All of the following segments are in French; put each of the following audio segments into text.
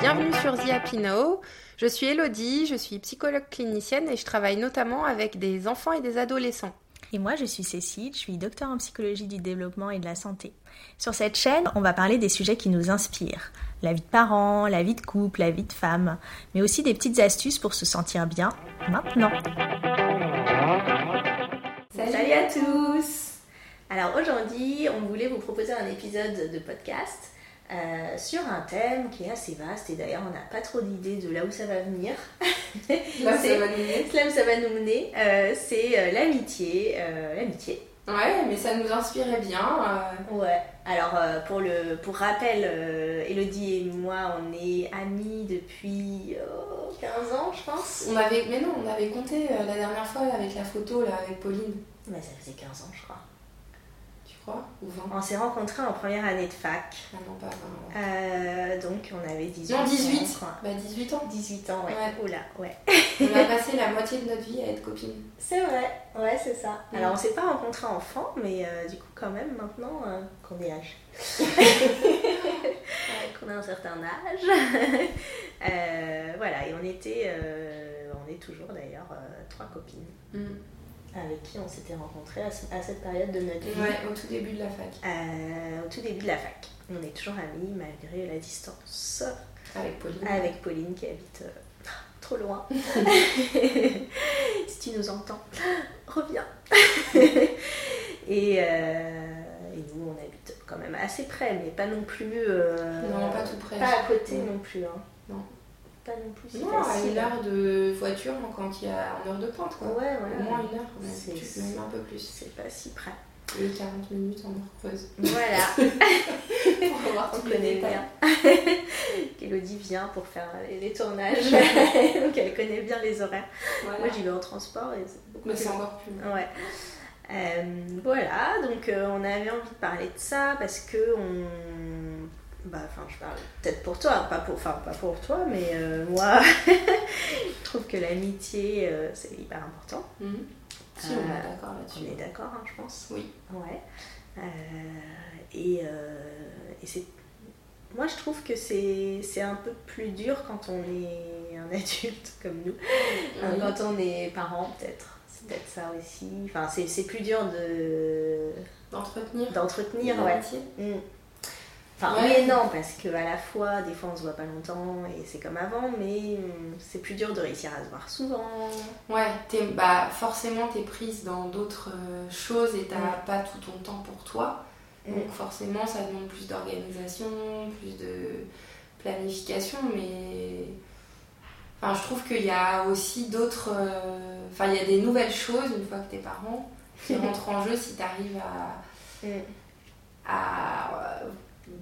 Bienvenue sur The Happy Now. Je suis Elodie, je suis psychologue clinicienne et je travaille notamment avec des enfants et des adolescents. Et moi, je suis Cécile, je suis docteur en psychologie du développement et de la santé. Sur cette chaîne, on va parler des sujets qui nous inspirent. La vie de parents, la vie de couple, la vie de femme, mais aussi des petites astuces pour se sentir bien maintenant. Salut, à tous Alors aujourd'hui, on voulait vous proposer un épisode de podcast euh, sur un thème qui est assez vaste et d'ailleurs on n'a pas trop d'idées de là où ça va venir. Là où ça va nous mener. Là où ça va nous mener, euh, c'est euh, l'amitié. l'amitié. Ouais, mais ça nous inspirait bien. Ouais. Alors pour le pour rappel, Elodie et moi, on est amis depuis 15 ans, je pense. On avait, mais non, on avait compté la dernière fois avec la photo là avec Pauline. Mais ça faisait 15 ans, je crois. On s'est rencontrés en première année de fac. Ah non, pas euh, donc on avait 18 ans. Non, 18 Bah 18 ans 18 ans, ouais. Oula, ouais. on a passé la moitié de notre vie à être copines. C'est vrai, ouais, c'est ça. Alors on s'est pas rencontrés enfants, mais euh, du coup, quand même, maintenant euh, qu'on est âge. qu'on a un certain âge. voilà, et on était, on est toujours d'ailleurs trois copines. Mm avec qui on s'était rencontrés à, cette période de notre vie. Ouais, au tout début de la fac. Euh, au tout début de la fac. On est toujours amis malgré la distance. Avec Pauline. Avec Pauline qui habite euh, trop loin. si tu nous entends, reviens. et, euh, et, nous, on habite quand même assez près, mais pas non plus. non, pas tout près. Pas à côté non plus. Hein. Non non plus non, à une heure de voiture quand il y a en heure de pointe quoi. Ouais, voilà. Au moins une heure, c'est même un peu plus. C'est pas si près. Et 40 minutes en heure creuse. Voilà. pour avoir tous les bien. Elodie vient pour faire les, tournages. Donc elle connaît bien les horaires. Moi j'y vais en transport et Mais c'est encore plus. Ouais. Euh, voilà, donc euh, on avait envie de parler de ça parce que on bah, enfin, je parle peut-être pour toi, pas pour, enfin, pas pour toi, mais euh, moi, je trouve que l'amitié, euh, c'est hyper important. Mhm. Si, on est euh, d'accord là-dessus. On est d'accord, hein, je pense. Oui. Ouais. et, et c'est. Moi, je trouve que c'est un peu plus dur quand on est un adulte comme nous. Quand on est parent, peut-être. C'est peut-être ça aussi. Enfin, c'est plus dur de. D'entretenir. D'entretenir, ouais. Enfin, oui et non, parce que à la fois, des fois, on se voit pas longtemps et c'est comme avant, mais hum, c'est plus dur de réussir à se voir souvent. Ouais, es, bah, forcément, tu es prise dans d'autres euh, choses et mm. pas tout ton temps pour toi. Mm. Donc, forcément, ça demande plus d'organisation, plus de planification, mais. Enfin, je trouve qu'il y a aussi d'autres. Euh, enfin, il y a des nouvelles choses une fois que t'es parent qui rentrent en jeu si tu arrives à. Mm. à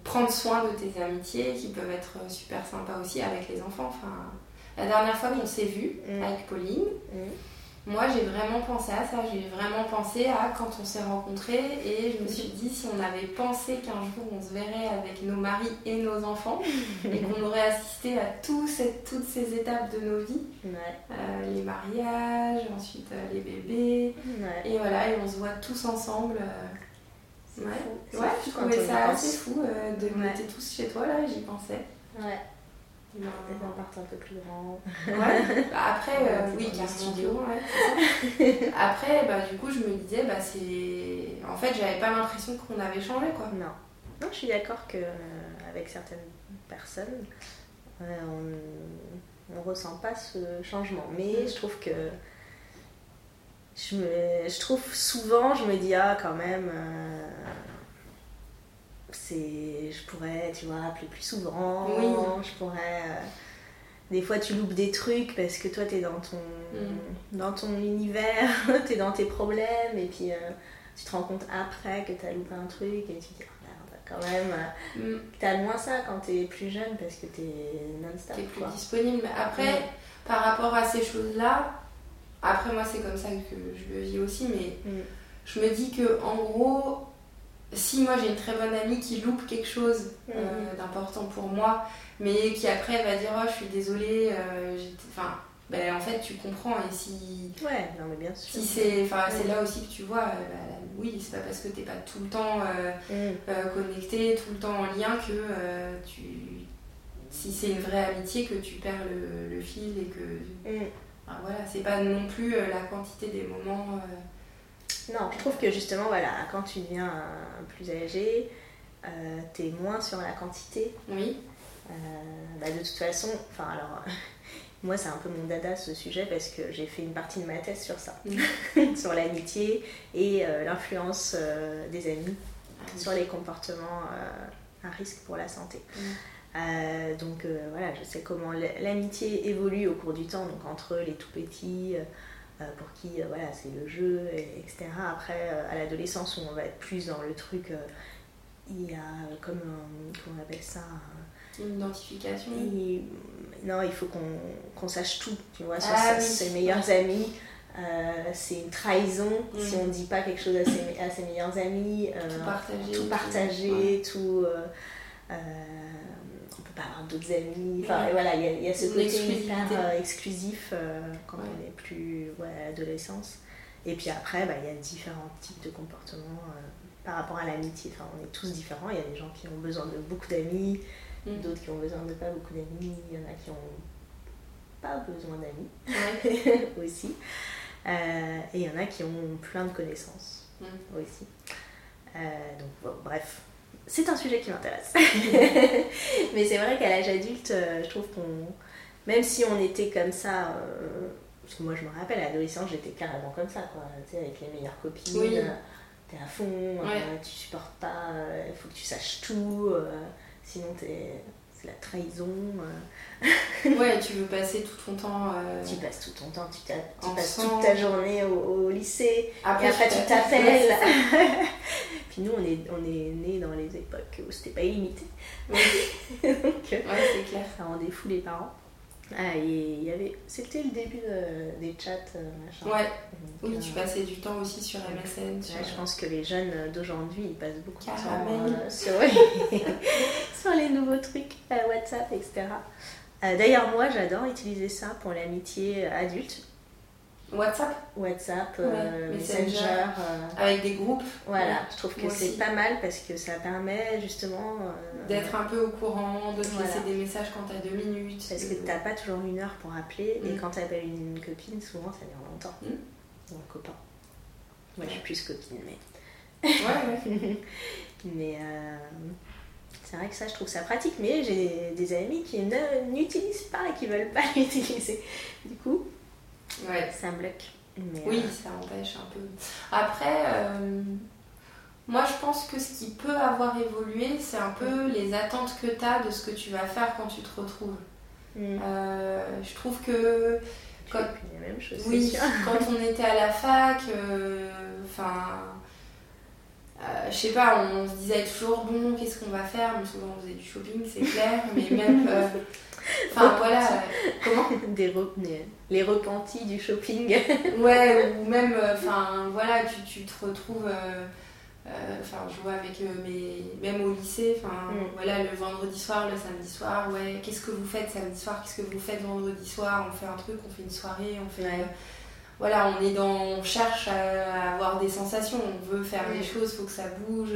prendre soin de tes amitiés qui peuvent être super sympas aussi avec les enfants. Enfin, la dernière fois qu'on s'est vu mm. avec Pauline, mm. moi j'ai vraiment pensé à ça. J'ai vraiment pensé à quand on s'est rencontrés et je me suis dit si on avait pensé qu'un jour on se verrait avec nos maris et nos enfants et qu'on aurait assisté à tout toutes ces étapes de nos vies, euh, les mariages, ensuite euh, les bébés, et voilà, et on se voit tous ensemble. Euh, Ouais, ouais je trouvais ça assez fou euh, de ouais. mettre tous chez toi là, j'y pensais. Ouais. Non, on part un peu plus grand. Ouais. Bah, après, euh, oui, carrément studio. Ouais, après, bah, du coup, je me disais, bah, c'est. En fait, j'avais pas l'impression qu'on avait changé, quoi. Non. Non, je suis d'accord que euh, avec certaines personnes, on, on ressent pas ce changement. Mais mm. je trouve que je, me, je trouve souvent, je me dis, ah, quand même, euh, c'est, je pourrais, tu vois, appeler plus souvent. Je pourrais. Euh, des fois, tu loupes des trucs parce que toi, tu es dans ton, mm. dans ton univers, tu es dans tes problèmes, et puis euh, tu te rends compte après que tu as loupé un truc, et tu te dis, merde, quand même. Mm. Tu as moins ça quand tu es plus jeune parce que tu es non-stop. Tu es plus disponible. Mais après, par rapport à ces choses-là, après, moi, c'est comme ça que je le vis aussi, mais mm. je me dis que en gros, si moi j'ai une très bonne amie qui loupe quelque chose mm. euh, d'important pour moi, mais qui après va dire Oh, je suis désolée, euh, enfin. Ben, en fait, tu comprends. Et si. Ouais, non, mais bien sûr. Si c'est, enfin, c'est là aussi que tu vois, bah, oui, c'est pas parce que t'es pas tout le temps mm. connecté, tout le temps en lien que tu si c'est une vraie amitié que tu perds le, fil et que. Mm. voilà, c'est pas non plus euh, la quantité des moments. Non, je trouve que justement, voilà, quand tu deviens plus âgé, t'es moins sur la quantité. Oui. Bah, de toute façon, enfin alors. Moi, c'est un peu mon dada ce sujet parce que j'ai fait une partie de ma thèse sur ça, sur l'amitié et l'influence des amis ah sur les comportements à risque pour la santé. Euh, donc euh, voilà, je sais comment l'amitié évolue au cours du temps, donc entre les tout petits, euh, pour qui voilà, c'est le jeu, etc. Après, à l'adolescence, où on va être plus dans le truc, il y a comme, comment on appelle ça Une identification Non, il faut qu'on sache tout, tu vois, sur ah ses, meilleurs amis. c'est une trahison si mm. on ne dit pas quelque chose à ses, à ses meilleurs amis. tout partager. Tout, partager, tout pas avoir d'autres amis. Enfin, voilà, il y, a ce côté hyper euh, exclusif euh, quand on est plus ouais, à l'adolescence. Et puis après, bah, il y a différents types de comportements euh, par rapport à l'amitié. Enfin, on est tous différents. Il y a des gens qui ont besoin de beaucoup d'amis, mm. d'autres qui ont besoin de pas beaucoup d'amis. Il y en a qui ont pas besoin d'amis aussi. et il y en a qui ont plein de connaissances mm. aussi. donc, bref, c'est un sujet qui m'intéresse. Mais c'est vrai qu'à l'âge adulte, euh, je trouve qu'on. Même si on était comme ça. Euh, parce que moi, je me rappelle, à l'adolescence, j'étais carrément comme ça, quoi. Tu sais, avec les meilleures copines. Oui. Euh, t'es à fond, tu supportes pas, il faut que tu saches tout. sinon, t'es la trahison. Euh. ouais, tu veux passer tout ton temps. Euh, tu passes tout ton temps, tu, passes toute ta journée au, lycée. Après, et après, tu t'appelles. Puis nous, on est, on est nés dans les époques où c'était pas illimité. Donc, ouais, c'est clair. Ça rendait fou les parents. Ah, il y avait... C'était le début des chats, euh, machin. Ouais. oui, tu passais du temps aussi sur MSN. Je pense que les jeunes d'aujourd'hui, ils passent beaucoup de temps sur... sur les nouveaux trucs, WhatsApp, etc. Euh, d'ailleurs, moi, j'adore utiliser ça pour l'amitié adulte. WhatsApp WhatsApp, euh, Messenger. Euh, avec des groupes. Voilà, je trouve que c'est pas mal parce que ça permet justement. D'être un peu au courant, de te laisser des messages quand t'as deux minutes. Parce que t'as pas toujours une heure pour appeler et mm. quand t'appelles une copine, souvent ça dure longtemps. Mm. Ou un copain. Moi je suis plus copine, mais. Ouais, ouais. mais. C'est vrai que ça, je trouve ça pratique, mais j'ai des amis qui n'utilisent pas et qui veulent pas l'utiliser. Du coup, ouais. ça me bloque. oui, euh, ça empêche un peu. Après, euh, moi je pense que ce qui peut avoir évolué, c'est un peu les attentes que tu as de ce que tu vas faire quand tu te retrouves. Mm. Euh, je trouve que. Quand, les mêmes choses, oui, quand on était à la fac, enfin euh, je sais pas, on se disait toujours bon, qu'est-ce qu'on va faire? Mais souvent on faisait du shopping, c'est clair, mais même. Euh, enfin voilà, euh, comment Des Les repentis du shopping. ouais, ou même, enfin voilà, tu, tu, te retrouves. Enfin, je vois avec mes. Même au lycée, enfin mm. voilà, le vendredi soir, le samedi soir, ouais, qu'est-ce que vous faites samedi soir Qu'est-ce que vous faites vendredi soir On fait un truc, on fait une soirée, on fait voilà, on est dans, on cherche à avoir des sensations, on veut faire des choses, il faut que ça bouge.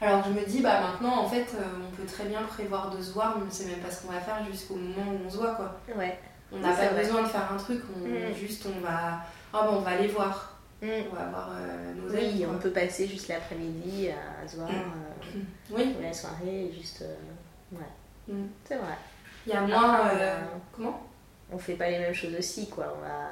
Alors je me dis, bah maintenant, en fait, euh, on peut très bien prévoir de se voir, mais on ne sait même pas ce qu'on va faire jusqu'au moment où on se voit, quoi. Ouais. On n'a pas besoin de faire un truc, on, mm. juste on va, oh, bon, on va aller voir. Mm. On va voir euh, nos amis. Oui, on peut passer juste l'après-midi à se voir, mm. euh, oui. la soirée, juste, ouais. C'est vrai. Il y a moins, comment? On fait pas les mêmes choses aussi, quoi. On va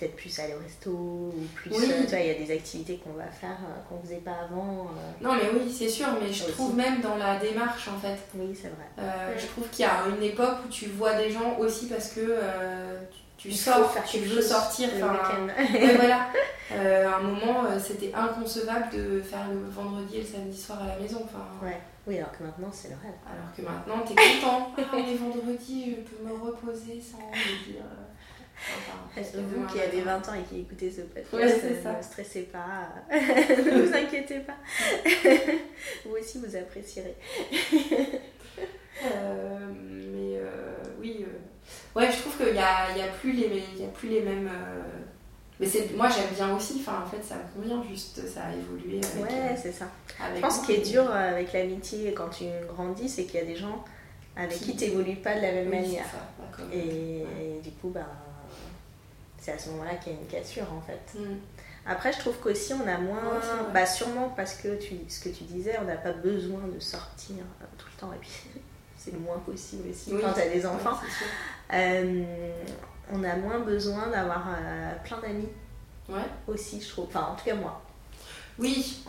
peut-être plus aller au resto ou plus euh, tu vois il y a des activités qu'on va faire euh, qu'on faisait pas avant euh. non mais oui c'est sûr mais je trouve même dans la démarche en fait oui c'est vrai je trouve qu'il y a une époque où tu vois des gens aussi parce que tu sors, tu veux sortir. ouais, voilà. à un moment, c'était inconcevable de faire le vendredi et le samedi soir à la maison. Enfin, ouais. Oui, alors que maintenant, c'est le rêve. Alors que maintenant, t'es content. ah, les vendredis, je peux me reposer sans me dire. Vous qui avez 20 ans et qui écoutez ce podcast, ne stressez pas, ne vous inquiétez pas. vous aussi, vous apprécierez. Euh, mais euh, oui, euh, ouais, je trouve qu'il n'y a, y a, plus les, y a plus les mêmes. Mais moi, j'aime bien aussi, enfin, en fait, ça me convient, juste ça a évolué. ouais, c'est ça. je pense ce qui est dur avec l'amitié quand tu grandis, c'est qu'il y a des gens avec qui tu n'évolues pas de la même manière. et, du coup, bah, c'est à ce moment-là qu'il y a une cassure en fait. Mm. Après, je trouve qu'aussi on a moins, bah, sûrement parce que tu, ce que tu disais, on n'a pas besoin de sortir euh, tout le temps et puis c'est le moins possible aussi quand tu as des enfants. Euh, on a moins besoin d'avoir euh, plein d'amis ouais. aussi, je trouve. Enfin, en tout cas, moi. Oui.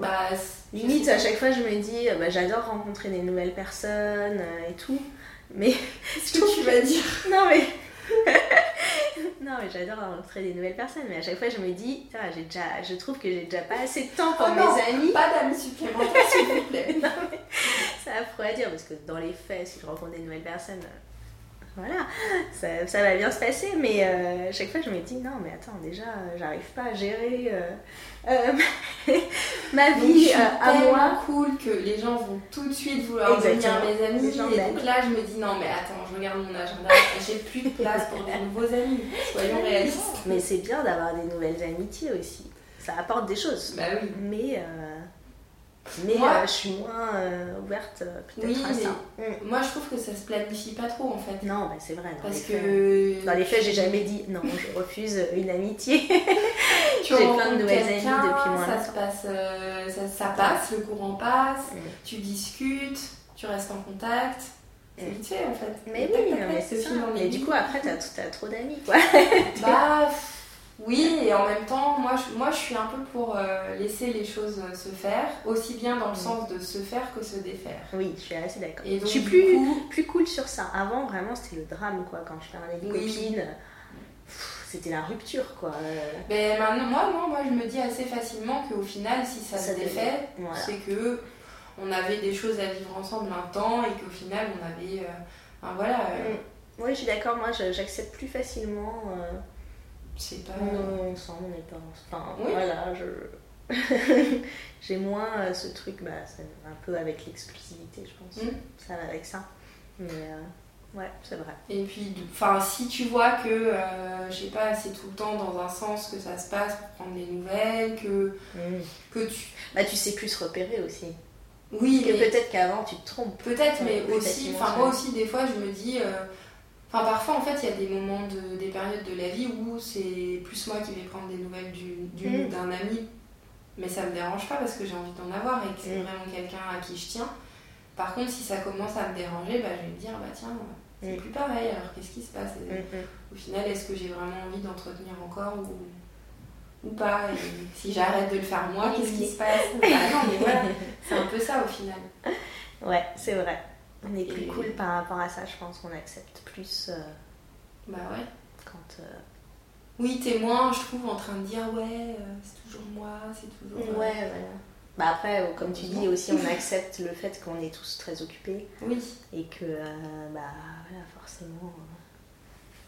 Bah, limite, à chaque fois, je me dis, bah, j'adore rencontrer des nouvelles personnes et tout. Mais. Ce que tu vas dire? Non, mais. non, mais j'adore rencontrer des nouvelles personnes, mais à chaque fois je me dis, j'ai déjà, je trouve que j'ai déjà pas assez de temps pour oh mes amis. Pas d'amis supplémentaires, s'il vous plaît. ça affreux à dire parce que dans les faits, si je rencontre des nouvelles personnes, voilà, ça, ça, va bien se passer, mais euh, chaque fois je me dis non, mais attends, déjà, j'arrive pas à gérer euh, euh, ma vie à moi. cool que les gens vont tout de suite vouloir devenir mes amis. Et donc là, je me dis non, mais attends, je regarde mon agenda, j'ai plus de place pour des nouveaux amis, soyons réalistes. Mais c'est bien d'avoir des nouvelles amitiés aussi, ça apporte des choses. Bah oui. Mais mais euh, je suis moins euh, ouverte euh, peut-être à ça. Mm. Moi je trouve que ça se planifie pas trop en fait. Non, bah, c'est vrai. Dans Parce les que. Faits, dans les faits, j'ai jamais dit non, je refuse une amitié. j'ai plein de nouvelles amies depuis moins ça se passe, ça, ça, passe, le courant passe, mm. tu discutes, tu restes en contact. C'est vite fait en fait. Mais oui, mais c'est ça. Mais du coup, après, t'as as trop d'amis quoi. bah. Oui, et en même temps, moi je, moi, je suis un peu pour euh, laisser les choses euh, se faire, aussi bien dans le mm. sens de se faire que se défaire. Oui, je suis assez d'accord. Je suis plus, plus cool sur ça. Avant, vraiment, c'était le drame, quoi. Quand je parlais des copines, c'était la rupture, quoi. Mais maintenant, moi, moi, moi, je me dis assez facilement qu'au final, si ça, se défait, c'est que on avait des choses à vivre ensemble un temps et qu'au final, on avait. Euh, voilà. Mm. Oui, je suis d'accord. Moi, j'accepte plus facilement c'est pas. Non, ensemble, on n'est pas Enfin, voilà, je. J'ai moins euh, ce truc, bah, un peu avec l'exclusivité, je pense. Mm. Ça va avec ça. Mais euh, ouais, c'est vrai. Et puis, enfin, si tu vois que, euh, je sais pas, c'est tout le temps dans un sens que ça se passe pour prendre des nouvelles, que, mm. que tu. Bah, tu sais plus se repérer aussi. Oui, mais... peut-être qu'avant tu te trompes. Peut-être, mais aussi, enfin, moi aussi, des fois, je me dis. Enfin, parfois, en fait, il y a des moments, de, des périodes de la vie où c'est plus moi qui vais prendre des nouvelles mm. d'un ami, mais ça me dérange pas parce que j'ai envie d'en avoir et que c'est mm. vraiment quelqu'un à qui je tiens. Par contre, si ça commence à me déranger, bah, je vais me dire, bah tiens, c'est mm. plus pareil, alors qu'est-ce qui se passe? Au final, est-ce que j'ai vraiment envie d'entretenir encore ou, ou pas? Et si j'arrête de le faire moi, qu'est-ce qui se passe? Bah, Non, mais voilà, c'est un peu ça au final. Ouais, c'est vrai. On est plus cool par rapport à ça, je pense qu'on accepte plus. Euh, bah ouais. Quand. Euh, oui, t'es moins, je trouve, en train de dire ouais, euh, c'est toujours moi, c'est toujours. Ouais, voilà. Bah après, comme tu dis aussi, on accepte le fait qu'on est tous très occupés. Oui. Et que, bah voilà, forcément.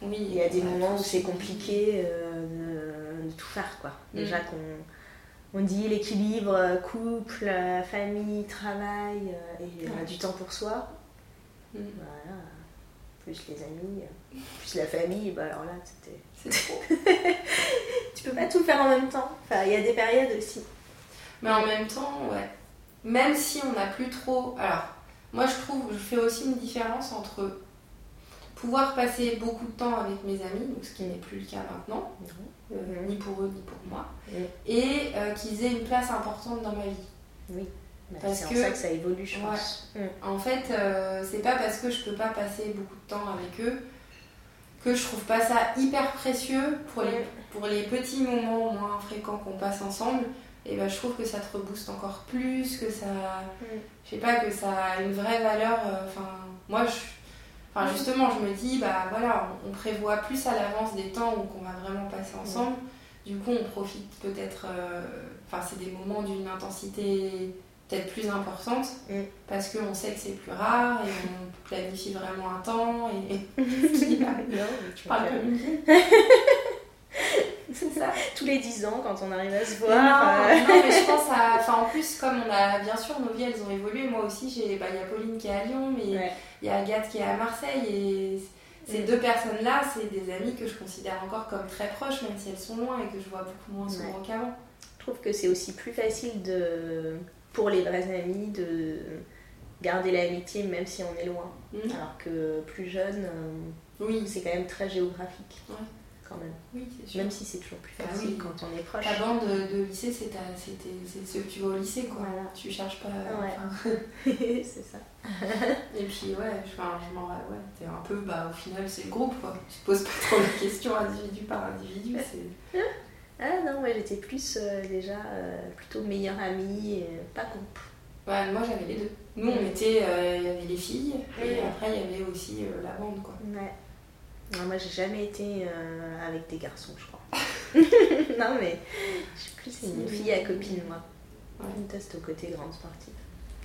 Oui. Il y a des moments où c'est compliqué de, tout faire, quoi. Mm. Déjà qu'on on dit l'équilibre couple, famille, travail et du temps pour soi. Mm. Voilà. Plus les amis, plus la famille, bah alors là, c'était. C'est trop. tu peux pas tout faire en même temps. Enfin, il y a des périodes aussi. Mais en même temps, ouais. Même si on n'a plus trop. Alors, moi je trouve, je fais aussi une différence entre pouvoir passer beaucoup de temps avec mes amis, donc ce qui n'est plus le cas maintenant, euh, ni pour eux ni pour moi, et euh, qu'ils aient une place importante dans ma vie. Oui. Bah, c'est en ça que ça évolue, je pense. Mm. En fait, euh, c'est pas parce que je peux pas passer beaucoup de temps avec eux que je trouve pas ça hyper précieux pour les, pour les petits moments moins fréquents qu'on passe ensemble. Et ben, je trouve que ça te rebooste encore plus, que ça. Mm. Je sais pas, que ça a une vraie valeur. Enfin, moi, je Enfin, justement, je me dis, bah voilà, on, prévoit plus à l'avance des temps où on va vraiment passer ensemble. Du coup, on profite peut-être. Euh, enfin, c'est des moments d'une intensité peut-être plus importante mm. parce qu'on sait que c'est plus rare et on planifie vraiment un temps. Et. je parle comme une C'est ça. Tous les 10 ans, quand on arrive à se voir. Non, euh. non mais je pense à. Enfin, en plus, comme on a. Bien sûr, nos vies, elles ont évolué. Moi aussi, j'ai. Bah, il y a Pauline qui est à Lyon, mais il y a Agathe qui est à Marseille. Et ces deux personnes-là, c'est des amies que je considère encore comme très proches, même si elles sont loin et que je vois beaucoup moins souvent qu'avant. Je trouve que c'est aussi plus facile de. Pour les vrais amis, de garder l'amitié même si on est loin. Mm. Alors que plus jeune, oui. c'est quand même très géographique. Quand même. Oui, c'est sûr. Même si c'est toujours plus bah facile quand on est proche. Ta bande de, lycée, c'est ceux que tu vas au lycée, quoi. Voilà. Tu cherches pas. Ouais. c'est ça. Et puis, ouais, je, enfin, je m'en ouais, t'es un peu, bah, au final, c'est le groupe, quoi. Tu te poses pas trop de questions individu par individu. ah non, ouais, j'étais plus euh, déjà euh, plutôt meilleure amie, pas groupe. Ouais, moi j'avais les deux. Nous, on était, euh, il y avait les filles, et après, il y avait aussi la bande, quoi. Ouais. Non, moi, j'ai jamais été euh, avec des garçons, je crois. non, mais je suis plus une fille à copine, moi. Ouais. Une test au côté grande sportive.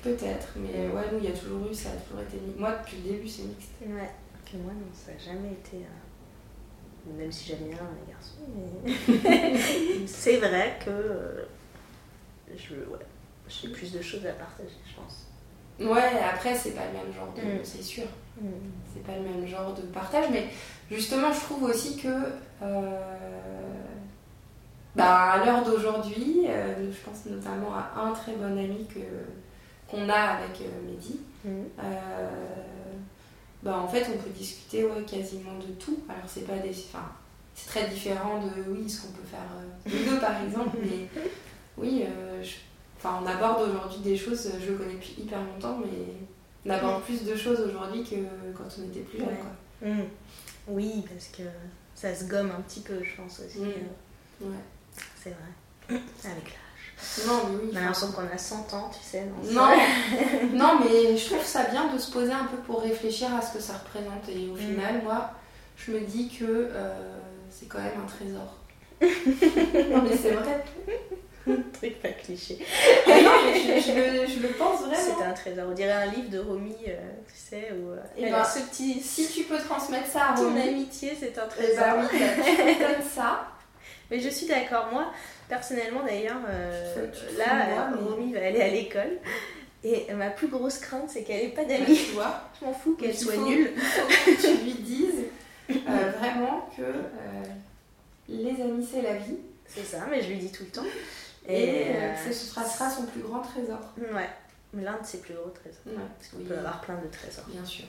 Peut-être, mais ouais, nous, il y a toujours eu, ça a toujours été mixte. Moi, depuis le début, c'est mixte. Ouais, que moi, non, ça n'a jamais été. Euh, même si j'aime bien les garçons, mais. c'est vrai que. Euh, je, ouais, j'ai plus de choses à partager, je pense. Ouais, après, c'est pas le même genre de. Mm. C'est sûr. Mm. C'est pas le même genre de partage, mais justement, je trouve aussi que. Euh, bah, à l'heure d'aujourd'hui, euh, je pense notamment à un très bon ami que, qu'on a avec euh, Mehdi. Mm. bah, en fait, on peut discuter ouais, quasiment de tout. Alors, c'est pas des. Enfin, c'est très différent de oui, ce qu'on peut faire nous deux par exemple, mais oui, enfin, on aborde aujourd'hui des choses, je le connais depuis hyper longtemps, mais on aborde plus de choses aujourd'hui que quand on était plus jeune. Mmh. Oui, parce que ça se gomme un petit peu, je pense aussi. Mmh. Ouais. C'est vrai. Avec l'âge. Non, mais oui. On a l'impression qu'on a 100 ans, tu sais. Non, non, mais je trouve ça bien de se poser un peu pour réfléchir à ce que ça représente. Et au final, moi, je me dis que euh, c'est quand même un trésor. non, mais c'est vrai. truc pas cliché. Ah non, je, le, pense vraiment. C'est un trésor. On dirait un livre de Romy, euh, tu sais, où euh, Et eh ben, ce petit. Si tu peux transmettre ça à Romy. Ton amitié, c'est un eh ben trésor. oui, ça. Mais je suis d'accord. Moi, personnellement d'ailleurs, euh, là, Romy va aller à l'école. Et ma plus grosse crainte, c'est qu'elle ait pas d'amis. Tu vois Je m'en fous qu'elle soit nulle. Faut que tu lui dises vraiment que les amis, c'est la vie. C'est ça, mais je lui dis tout le temps. Et, euh, ce sera, son plus grand trésor. Ouais, l'un de ses plus gros trésors. Parce qu'on peut avoir plein de trésors. Bien sûr.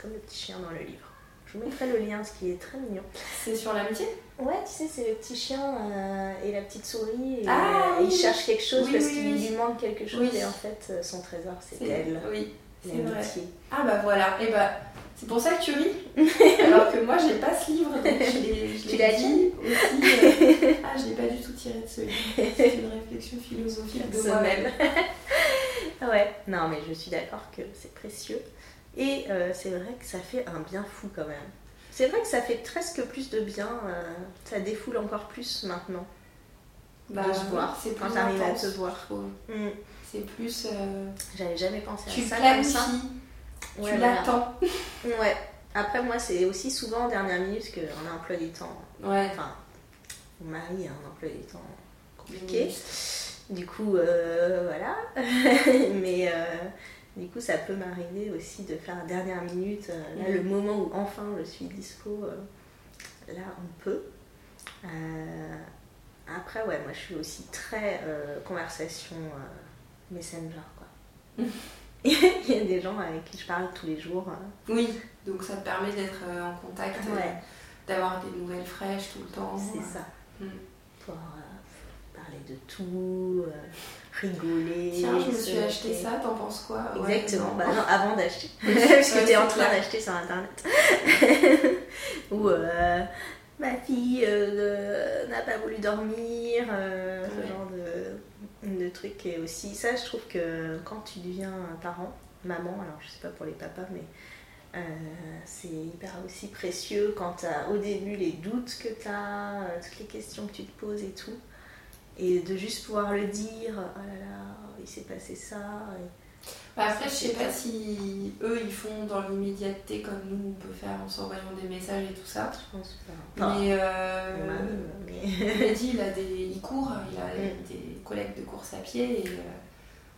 Comme le petit chien dans le livre. Je vous mettrai le lien, ce qui est très mignon. C'est sur l'amitié? Ouais, tu sais, c'est le petit chien euh, et la petite souris. Et, ah, euh, Il cherche quelque chose parce qu'il lui manque quelque chose. Et en fait, son trésor, c'est elle. Oui, c'est vrai. Ah bah voilà. Et bah c'est pour ça que tu ris. Alors que moi, j'ai pas ce livre, donc je Tu l'as dit aussi. Euh, ah, je l'ai pas du tout tiré de ce livre. C'est une réflexion philosophique de moi-même. ouais, non, mais je suis d'accord que c'est précieux. Et euh, c'est vrai que ça fait un bien fou quand même. C'est vrai que ça fait presque plus de bien. Euh, ça défoule encore plus maintenant. Bah, de se voir. C'est quand t'arrives à te voir. Mm. C'est plus. J'avais jamais pensé à ça. Tu tu l'attends. Ouais. Après, moi, c'est aussi souvent en dernière minute qu'on a un emploi du temps. Ouais. Enfin, mon mari a un emploi du temps compliqué. Du coup, euh, voilà. Mais euh, du coup, ça peut m'arriver aussi de faire dernière minute. Euh, là, le moment où enfin je suis dispo, là, on peut. après, ouais, moi, je suis aussi très conversation messenger, quoi. il y a des gens avec qui je parle tous les jours. Oui, donc ça te permet d'être euh, en contact, euh, d'avoir des nouvelles fraîches tout le temps. C'est ça. Mm. Pour euh, parler de tout, rigoler. Tiens, je me suis acheté ça, t'en penses quoi? Exactement, bah non, avant d'acheter. Parce que t'es en train d'acheter sur internet. Ou ma fille n'a pas voulu dormir, ce genre le truc est aussi. Ça, je trouve que quand tu deviens parent, maman, alors je sais pas pour les papas, mais euh, c'est hyper aussi précieux quand tu as au début les doutes que tu as, euh, toutes les questions que tu te poses et tout. Et de juste pouvoir le dire, oh là là, il s'est passé ça. Bah, après, je sais pas si eux ils font dans l'immédiateté comme nous on peut faire en s'envoyant des messages et tout ça. Je pense pas. mais, euh, mais... il a des, il court, il a mm. des collègues de course à pied et euh,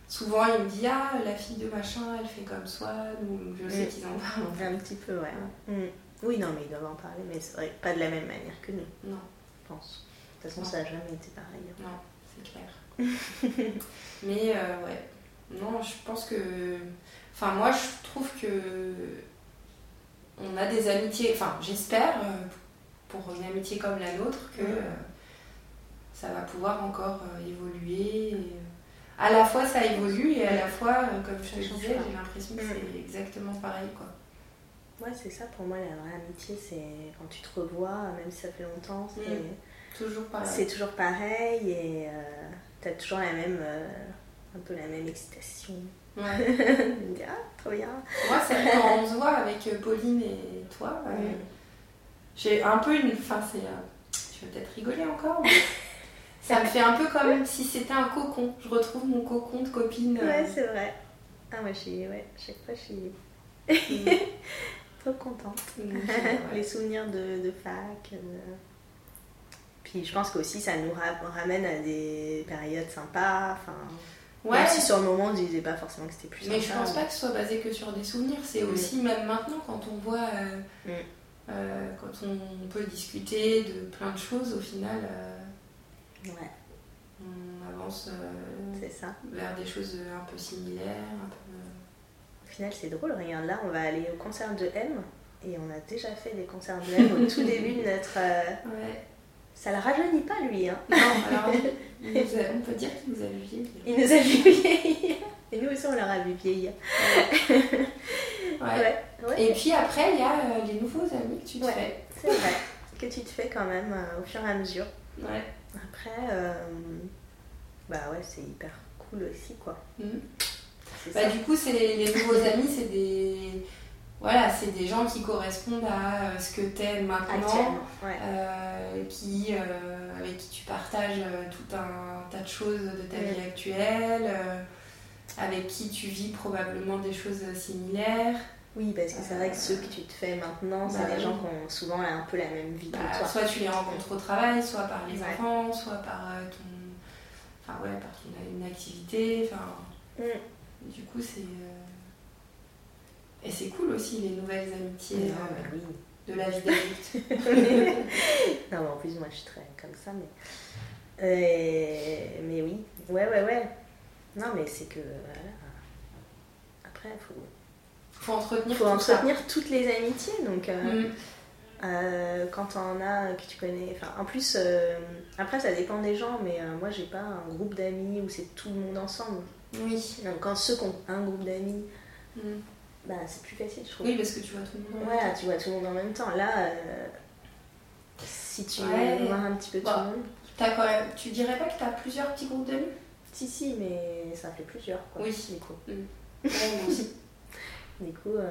souvent il me dit ah la fille de machin elle fait comme soi, donc je sais mm. qu'ils en parlent. Un petit peu ouais. Mm. Oui non mais ils doivent en parler mais c'est vrai pas de la même manière que nous. Non. Je pense. De toute façon ça n'a jamais été pareil. Hein. Non c'est clair. mais euh, ouais non, je pense que. Enfin, moi, je trouve que on a des amitiés. Enfin, j'espère euh, pour une amitié comme la nôtre que euh, ça va pouvoir encore euh, évoluer. à la fois, ça évolue et à la fois, comme je te disais, j'ai l'impression que c'est exactement pareil, quoi. Ouais, c'est ça pour moi, la vraie amitié, c'est quand tu te revois, même si ça fait longtemps, c'est mm. toujours pareil. C'est toujours pareil et tu as toujours la même, un peu la même excitation. Ouais. ah, trop bien. Moi, c'est quand on se voit avec Pauline et toi, j'ai un peu une. Enfin, c'est. je vais peut-être rigoler encore, mais ça me fait un peu comme si c'était un cocon. Je retrouve mon cocon de copine. Ouais, euh. c'est vrai. Ah, moi, je suis. Ouais, chaque fois, je suis. Mm. trop contente. Les souvenirs de, de fac. Euh. Puis je pense qu'aussi ça nous ramène à des périodes sympas. Enfin, Ouais. Même si sur le moment, on disait pas forcément que c'était plus Mais je pense pas que ce soit basé que sur des souvenirs. C'est mm. aussi, même maintenant, quand on voit. Euh, mm. euh, quand on peut discuter de plein de choses, au final. Euh, ouais. On avance ça. vers des choses un peu similaires. Au final, c'est drôle. Regarde, là, on va aller au concert de M. Et on a déjà fait des concerts de M au tout début de notre. Ouais ça la rajeunit pas, lui. Hein. Non, alors on peut dire qu'il nous a vu vieillir. Il nous a vu vieillir. Et nous aussi, on leur a vu vieillir. Ouais. Et puis après, il y a euh, les nouveaux amis que tu te fais. C'est vrai. Que tu te fais quand même euh, au fur et à mesure. Ouais. Après, euh, bah ouais, c'est hyper cool aussi, quoi. Mmh. Bah, du coup, c'est les nouveaux amis, c'est des voilà, c'est des gens qui correspondent à euh, ce que tu aimes maintenant, euh, qui, euh, avec qui tu partages tout un tas de choses de ta vie actuelle, avec qui tu vis probablement des choses similaires. Oui, parce que c'est vrai que ceux que tu te fais maintenant, c'est bah des gens qui ont souvent un peu la même vie que bah, toi. Soit tu les rencontres au travail, soit par les enfants, soit par ton. Enfin, ouais, par une activité. Enfin, mm. Du coup, c'est. Et c'est cool aussi les nouvelles amitiés euh, de la vie d'adulte. non, mais en plus, moi je suis très comme ça, mais. Euh, mais oui, ouais, ouais, ouais. Non, mais c'est que. Voilà. Après, il faut. Faut entretenir, faut entretenir toutes les amitiés. Donc, euh, mm. quand on a que tu connais. Enfin, en plus, après, ça dépend des gens, mais moi, j'ai pas un groupe d'amis où c'est tout le monde ensemble. Oui. Donc, quand ceux qui ont un groupe d'amis. Mm bah, c'est plus facile, je trouve. Oui, parce que tu vois tout le monde. Ouais, tu vois tout le monde en même temps. Là, euh, si tu ouais. vois un petit peu tout le monde. As quand même... Tu dirais pas que tu as plusieurs petits groupes d'amis? Si, si, mais ça fait plusieurs. Quoi, oui, du coup. Mm. moi aussi. du coup. Euh...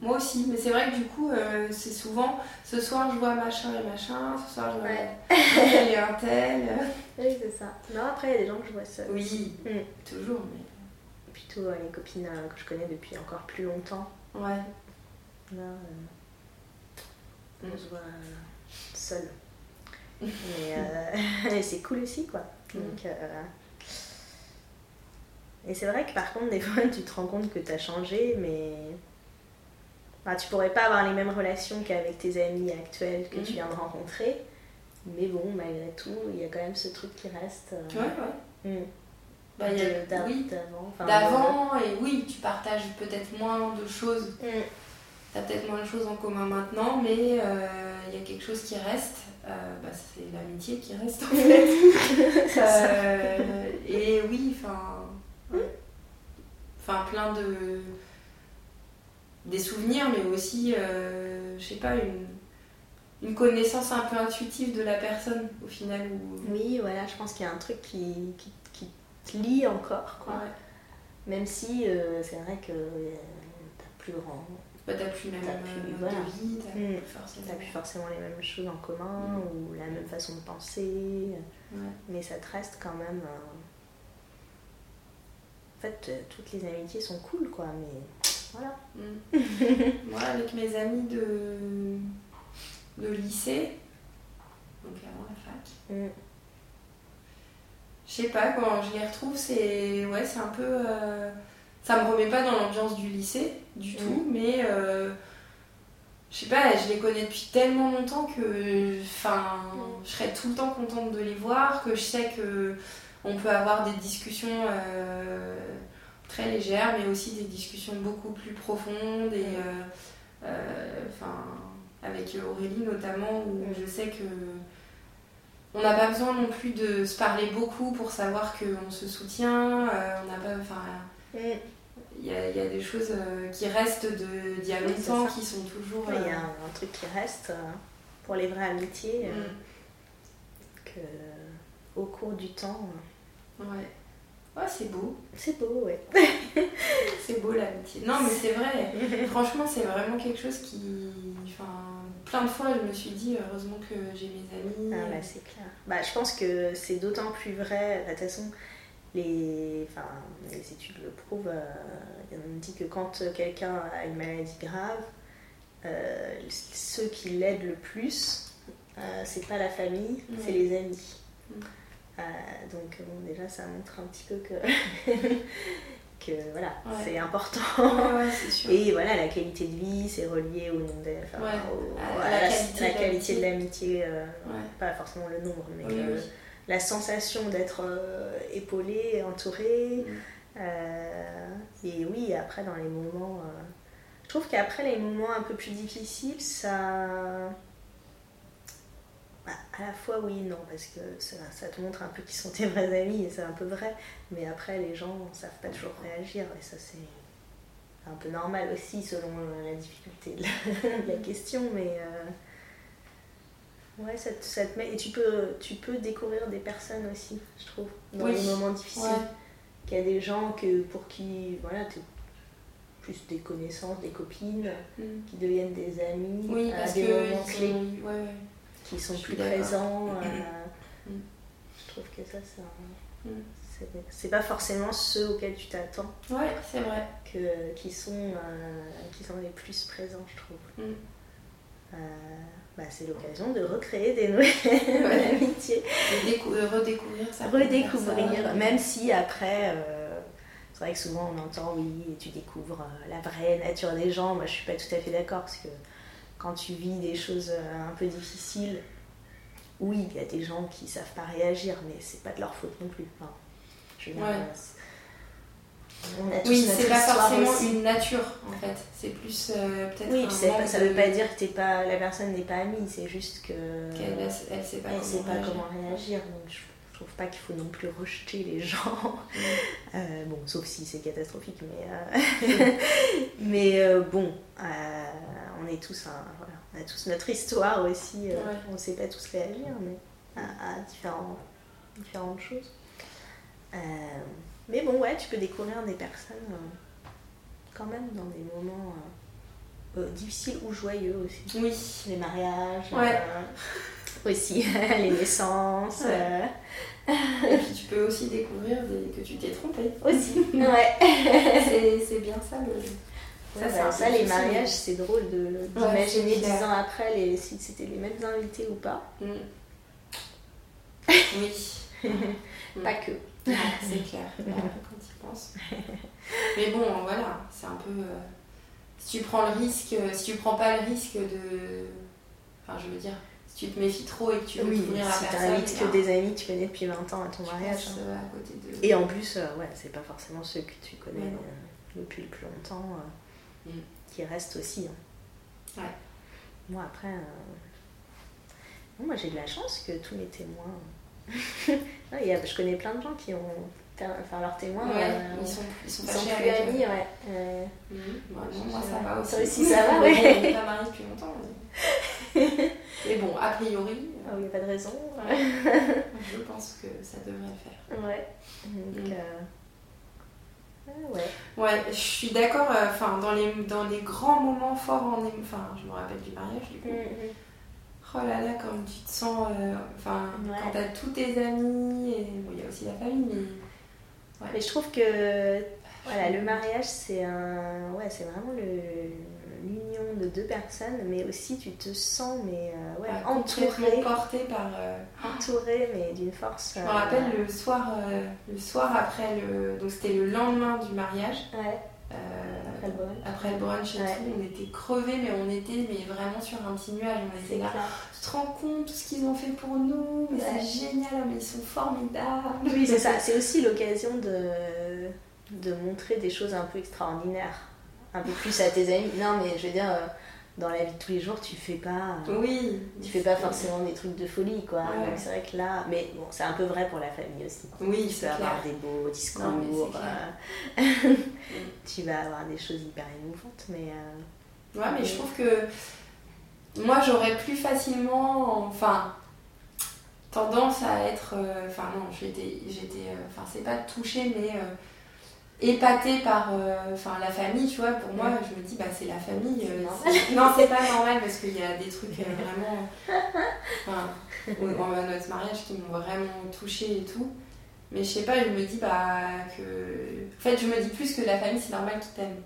Moi aussi, mais c'est vrai que du coup, euh, c'est souvent ce soir je vois machin et machin, ce soir je vois ouais. tel et un tel. Oui, c'est ça. Non, après, il y a des gens que je vois seuls. Oui, mm. toujours, mais plutôt les copines euh, que je connais depuis encore plus longtemps. Ouais. Là, euh, on mm. se voit euh, seul. Mais c'est cool aussi, quoi. Mm. Donc, et c'est vrai que par contre, des fois, tu te rends compte que tu as changé, mais enfin, tu pourrais pas avoir les mêmes relations qu'avec tes amis actuels que tu mm. viens de rencontrer. Mais bon, malgré tout, il y a quand même ce truc qui reste. ouais, ouais. Bah, d'avant. et oui, tu partages peut-être moins de choses. Mm. Tu as peut-être moins de choses en commun maintenant, mais euh, il y a quelque chose qui reste. Euh, bah, c'est l'amitié qui reste en fait. Euh, et oui, enfin. Enfin, plein de. des souvenirs, mais aussi, je sais pas, une une connaissance un peu intuitive de la personne au final. Oui, voilà, je pense qu'il y a un truc qui, lie encore. Quoi. Même si euh, c'est vrai que euh, t'as plus grand. Bah, t'as plus la même plus, voilà. de vie, t'as mmh. plus, forcément... plus, forcément... les mêmes choses en commun mmh. ou la même façon de penser. Ouais. Mais ça te reste quand même. Euh... En fait, euh, toutes les amitiés sont cool, quoi, mais voilà. Mmh. Moi, avec mes amis de, de lycée, donc avant la fac, mmh je sais pas, quand je les retrouve, c'est ouais, c'est un peu. Euh, ça me remet pas dans l'ambiance du lycée du tout, mm. mais euh, je sais pas, je les connais depuis tellement longtemps que enfin, mm. je serais tout le temps contente de les voir, que je sais que on peut avoir des discussions euh, très légères, mais aussi des discussions beaucoup plus profondes et enfin avec Aurélie notamment où je sais que on n'a pas besoin non plus de se parler beaucoup pour savoir qu'on se soutient. on n'a pas, enfin, il y, a, des choses qui restent d'il y a longtemps qui sont toujours. Il y a un, truc qui reste pour les vraies amitiés. Mm. que au cours du temps. Ouais. Ouais, c'est beau. C'est beau, ouais. c'est beau l'amitié. Non, mais c'est vrai. Franchement, c'est vraiment quelque chose qui. Enfin, plein de fois, je me suis dit, heureusement que j'ai mes amis. Ah, bah, c'est clair. Bah, je pense que c'est d'autant plus vrai. De toute façon, les, enfin, les études le prouvent. Euh, on dit que quand quelqu'un a une maladie grave, euh, ceux qui l'aident le plus, euh, c'est pas la famille, c'est les amis. Mm. Euh, donc bon, déjà ça montre un petit peu que, que voilà, c'est important. Et voilà, la qualité de vie, c'est relié au nombre de, enfin, à, la, qualité, de l'amitié, euh, pas forcément le nombre, mais la sensation d'être euh, épaulé, entouré. Mm. et oui, après dans les moments, je trouve qu'après les moments un peu plus difficiles, ça bah, à la fois oui non, parce que ça, te montre un peu qui sont tes vrais amis et c'est un peu vrai, mais après les gens ne savent pas toujours réagir et ça c'est un peu normal aussi selon la difficulté de la, question, mais euh, ouais, ça te, met... Et tu peux, tu peux découvrir des personnes aussi, je trouve, dans les moments difficiles. Qu'il y a des gens que, pour qui, voilà, tu plus des connaissances, des copines, mm. qui deviennent des amis oui, à des moments clés qui sont plus présents. Euh, mm. je trouve que ça, mm. c'est pas forcément ceux auxquels tu t'attends. Ouais, c'est vrai. Que, qui, sont, euh, qui sont les plus présents, je trouve. Mm. Euh, bah, c'est l'occasion de recréer des nouvelles amitiés. De redécouvrir ça. Redécouvrir, même si après, c'est vrai que souvent on entend oui, et tu découvres la vraie nature des gens. Moi je suis pas tout à fait d'accord parce que quand tu vis des choses euh, un peu difficiles, oui, il y a des gens qui savent pas réagir, mais c'est pas de leur faute non plus. Enfin, je veux oui, c'est pas forcément une nature en fait. C'est plus euh, peut-être. Oui, pas, ça veut pas dire que pas, la personne n'est pas amie, c'est juste que. Qu'elle elle, sait pas, comment, sait pas réagir. comment réagir. Donc je trouve pas qu'il faut non plus rejeter les gens. Euh, bon, sauf si c'est catastrophique, mais. mais bon on est tous on a tous notre histoire aussi. Euh, on ne sait pas tous réagir, mais à, différents, différentes choses. Euh, mais bon, ouais, tu peux découvrir des personnes euh, quand même dans des moments difficiles ou joyeux aussi. Oui. Les mariages. aussi les naissances. Et puis tu peux aussi découvrir que tu t'es trompé. Aussi, ouais. c'est bien ça le, ça, ça, les mariages, c'est drôle d'imaginer dix ans après les, si c'était les mêmes invités ou pas. Mm. Oui. pas que. c'est clair, quand tu penses. Mais bon, voilà, c'est un peu. Euh, si tu prends le risque, si tu prends pas le risque de. Enfin, je veux dire, tu te méfies trop et que tu veux oui, la si personne. Si que des amis que tu connais depuis 20 ans à ton mariage. Hein. À côté de... Et en plus, euh, ouais, c'est pas forcément ceux que tu connais euh, depuis le plus longtemps qui reste aussi. Hein. Moi, après, euh, moi j'ai de la chance que tous mes témoins. je connais plein de gens qui ont. Enfin, leurs témoins, euh, ils sont, ils sont, sont plus amis, ouais. Euh, mmh. moi, ça va aussi. Ça aussi, ça va, ouais. On n'est pas mariés depuis longtemps. Mais... bon, a priori. Ah, il n'y a pas de raison. je pense que ça devrait faire. Ouais. Donc, mmh. Ah ouais. Ouais, je suis d'accord. Euh, enfin, dans, les, dans les grands moments forts en enfin, je me rappelle du mariage du coup. Mm, mm. Oh là là, quand tu te sens, euh, enfin, quand t'as tous tes amis et bon, il y a aussi la famille, mais. Mais je trouve que voilà, le mariage c'est un, ouais, c'est vraiment le l'union de deux personnes, mais aussi tu te sens mais euh, ouais, entouré, porté par euh, entouré mais d'une force. Je me rappelle le soir, euh, le soir après le, donc c'était le lendemain du mariage. Ouais. après le brunch. Après le brunch et tout, on était crevés, mais on était mais vraiment sur un petit nuage. On était là. Tu te rends compte tout ce qu'ils ont fait pour nous, mais c'est génial, mais ils sont formidables. Oui, c'est ça. C'est aussi l'occasion de de montrer des choses un peu extraordinaires, un peu plus à tes amis. Non, mais je veux dire, euh, dans la vie de tous les jours, tu fais pas. Oui. Tu fais pas forcément des trucs de folie, quoi. C'est vrai que là, mais bon, c'est un peu vrai pour la famille aussi. Oui, tu vas avoir des beaux discours, euh, tu vas avoir des choses hyper émouvantes, mais. Euh, ouais, mais je trouve que moi, j'aurais plus facilement, enfin, tendance à être, enfin non, j'étais, j'étais, enfin c'est pas touchée, mais épatée par euh, enfin la famille, tu vois. Pour moi, je me dis, bah, c'est la famille. Euh, non, c'est pas normal parce qu'il y a des trucs euh, vraiment. Enfin, notre mariage qui m'ont vraiment touchée et tout. Mais je sais pas, je me dis, bah, que. En fait, je me dis plus que la famille, c'est normal qu'ils t'aiment.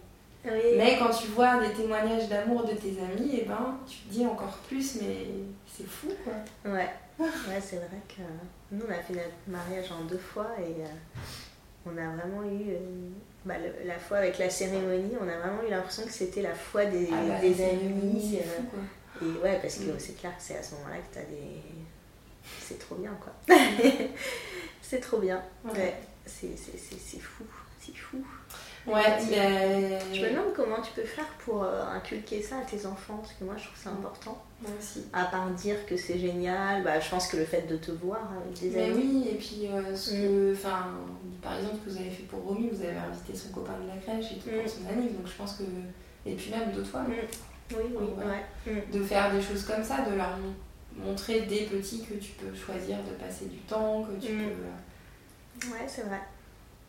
Mais quand tu vois des témoignages d'amour de tes amis, et eh ben, tu te dis encore plus, mais c'est fou quoi. Ouais, ouais c'est vrai que nous on a fait notre mariage en deux fois et on a vraiment eu, euh, bah, la foi avec la cérémonie, on a vraiment eu l'impression que c'était la foi des, ah bah, des amis. Euh, et ouais, parce que mm. c'est clair que c'est à ce moment-là que tu as des. C'est trop bien, quoi. c'est trop bien. Ouais. C'est fou. C'est fou. Ouais, Je me demande comment tu peux faire pour euh, inculquer ça à tes enfants, parce que moi je trouve ça important. Moi aussi. À part dire que c'est génial, bah, je pense que le fait de te voir avec des Mais oui, et puis euh, ce que, mm. par exemple, ce que vous avez fait pour Romy, vous avez invité son copain de la crèche et tout pour mm. son année, donc je pense que. Et puis même d'autres fois. Mm. Oui, oui, ouais. De faire des choses comme ça, de leur montrer des petits que tu peux choisir de passer du temps, que tu peux. Euh, ouais, c'est vrai.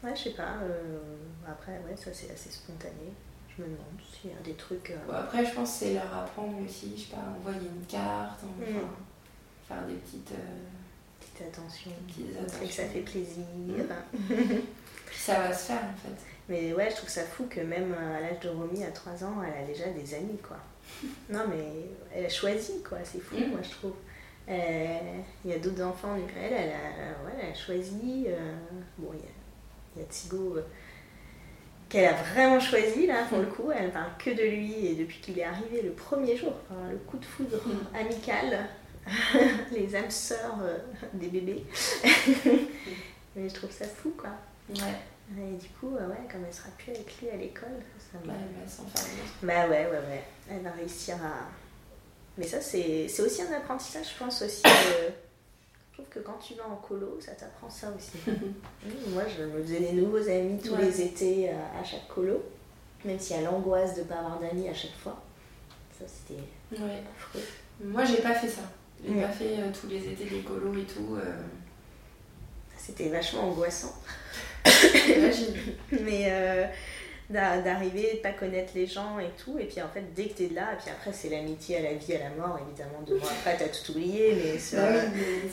Ouais, je sais pas. Euh, après, ouais, ça c'est assez spontané. Je me demande s'il y a des trucs. Euh, après, je pense que c'est leur apprendre aussi, je sais pas, envoyer une carte, mm. faire des petites. Euh, petites attentions. Petites attentions. que ça fait plaisir. Mm. Puis ça va se faire en fait. Mais ouais, je trouve ça fou que même à l'âge de Romy, à 3 ans, elle a déjà des amis, quoi. non, mais elle a choisi, quoi. C'est fou, mm. moi, je trouve. Il y a d'autres enfants, elle, elle a, ouais, elle a choisi. bon, il y a il y a Thibaut euh, qu'elle a vraiment choisi là pour le coup. Elle parle que de lui et depuis qu'il est arrivé le premier jour, le coup de foudre mm. amical, les âmes sœurs euh, des bébés. Mais je trouve ça fou quoi. Ouais. Et du coup, ouais, comme elle sera plus avec lui à l'école, ça bah, va Bah ouais, ouais, ouais. Elle va réussir à. Mais ça, c'est aussi un apprentissage, je pense aussi trouve que quand tu vas en colo, ça t'apprend ça aussi. Moi, je me faisais des nouveaux amis tous les étés euh, à chaque colo, même s'il y a l'angoisse de ne pas avoir d'amis à chaque fois. Ça, c'était ouais. affreux. Moi, j'ai pas fait ça. J'ai pas fait euh, tous les étés des colos et tout. Euh. C'était vachement angoissant. J'imagine. Mais d'arriver, de pas connaître les gens et tout. Et puis en fait, dès que tu es là, et puis après, c'est l'amitié à la vie, à la mort, évidemment. De moi, après, t'as tout oublié, mais sur bah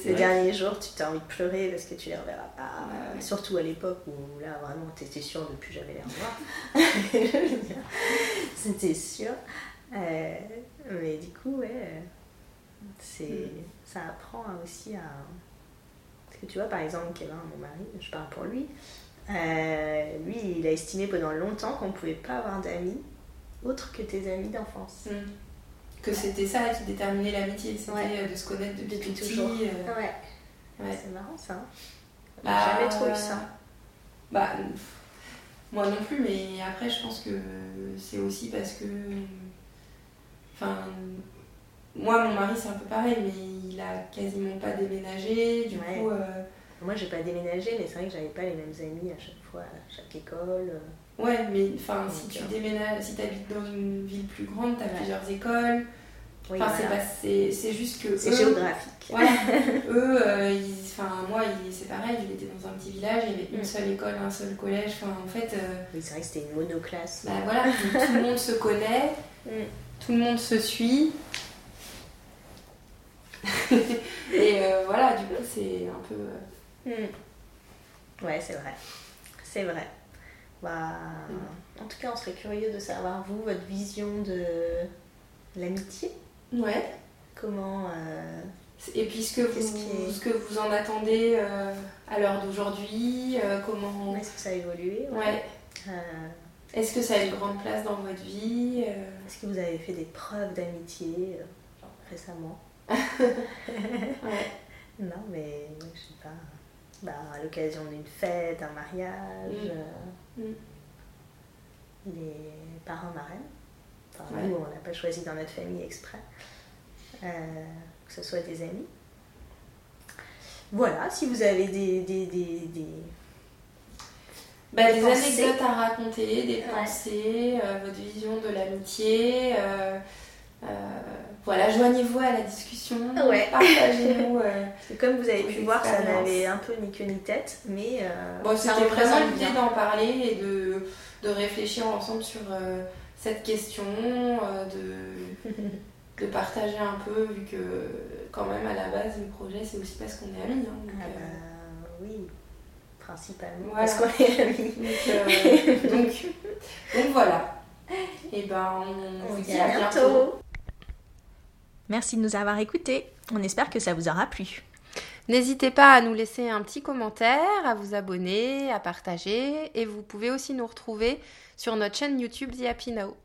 les derniers jours, tu t'as envie de pleurer parce que tu les reverras pas. Surtout à l'époque où là, vraiment, t'étais sûr de plus jamais les revoir. C'était sûr. Euh, mais du coup, ouais, c'est, mm. ça apprend aussi à. Parce que tu vois, par exemple, Kevin, mon mari, je parle pour lui, euh, lui, il a estimé pendant longtemps qu'on ne pouvait pas avoir d'amis autres que tes amis d'enfance. Hmm. Que c'était ça qui déterminait l'amitié, c'était euh, de se connaître depuis, toujours. Euh. Ouais. ouais. C'est marrant ça. J'ai bah, jamais trop eu ça. Bah, moi non plus, mais après, je pense que c'est aussi parce que. Enfin. Moi, mon mari, c'est un peu pareil, mais il a quasiment pas déménagé. Du coup. Moi, j'ai pas déménagé, mais c'est vrai que j'avais pas les mêmes amis à chaque fois, à chaque école. Ouais, mais enfin, si tu euh, déménages, si tu habites dans une ville plus grande, tu as plusieurs écoles. enfin, c'est juste que. C'est géographique. Ouais, eux, euh, moi, c'est pareil, j'étais dans un petit village, il y avait une mm. seule école, un seul collège. Enfin, en fait. Euh, oui, c'est vrai que c'était une monoclasse. Bah voilà, tout le monde se connaît, mm. tout le monde se suit. Et voilà, du coup, c'est un peu. Hmm. Ouais, c'est vrai. C'est vrai. Bah, En tout cas, on serait curieux de savoir, vous, votre vision de l'amitié. Ouais. Comment. Euh, Et puis, ce que, vous, ce que vous en attendez euh, à l'heure d'aujourd'hui euh, Comment. Est-ce que ça a évolué Ouais. Est-ce que ça a une grande place dans votre vie Est-ce que vous avez fait des preuves d'amitié récemment? Ouais. Non, mais je sais pas bah, à l'occasion d'une fête, un mariage. Mm. Euh, mm. les parents marraines. Enfin, nous, on n'a pas choisi dans notre famille exprès. Euh, que ce soit des amis. Voilà, si vous avez des, des, des, des bah, des, anecdotes à raconter, des pensées, euh, votre vision de l'amitié. Euh, euh, voilà, joignez-vous à la discussion, ouais. partagez-nous. comme vous avez pu voir, ça n'avait un peu ni queue ni tête, mais bon, c'était vraiment l'idée d'en parler et de, de, réfléchir ensemble sur cette question, de, de partager un peu, vu que quand même à la base le projet c'est aussi parce qu'on est amis. Hein, ah bah, oui principalement parce qu'on est amis. Euh, donc, donc, voilà. Et ben on, vous dit à bientôt. Merci de nous avoir écoutés. On espère que ça vous aura plu. N'hésitez pas à nous laisser un petit commentaire, à vous abonner, à partager et vous pouvez aussi nous retrouver sur notre chaîne YouTube The Happy Now.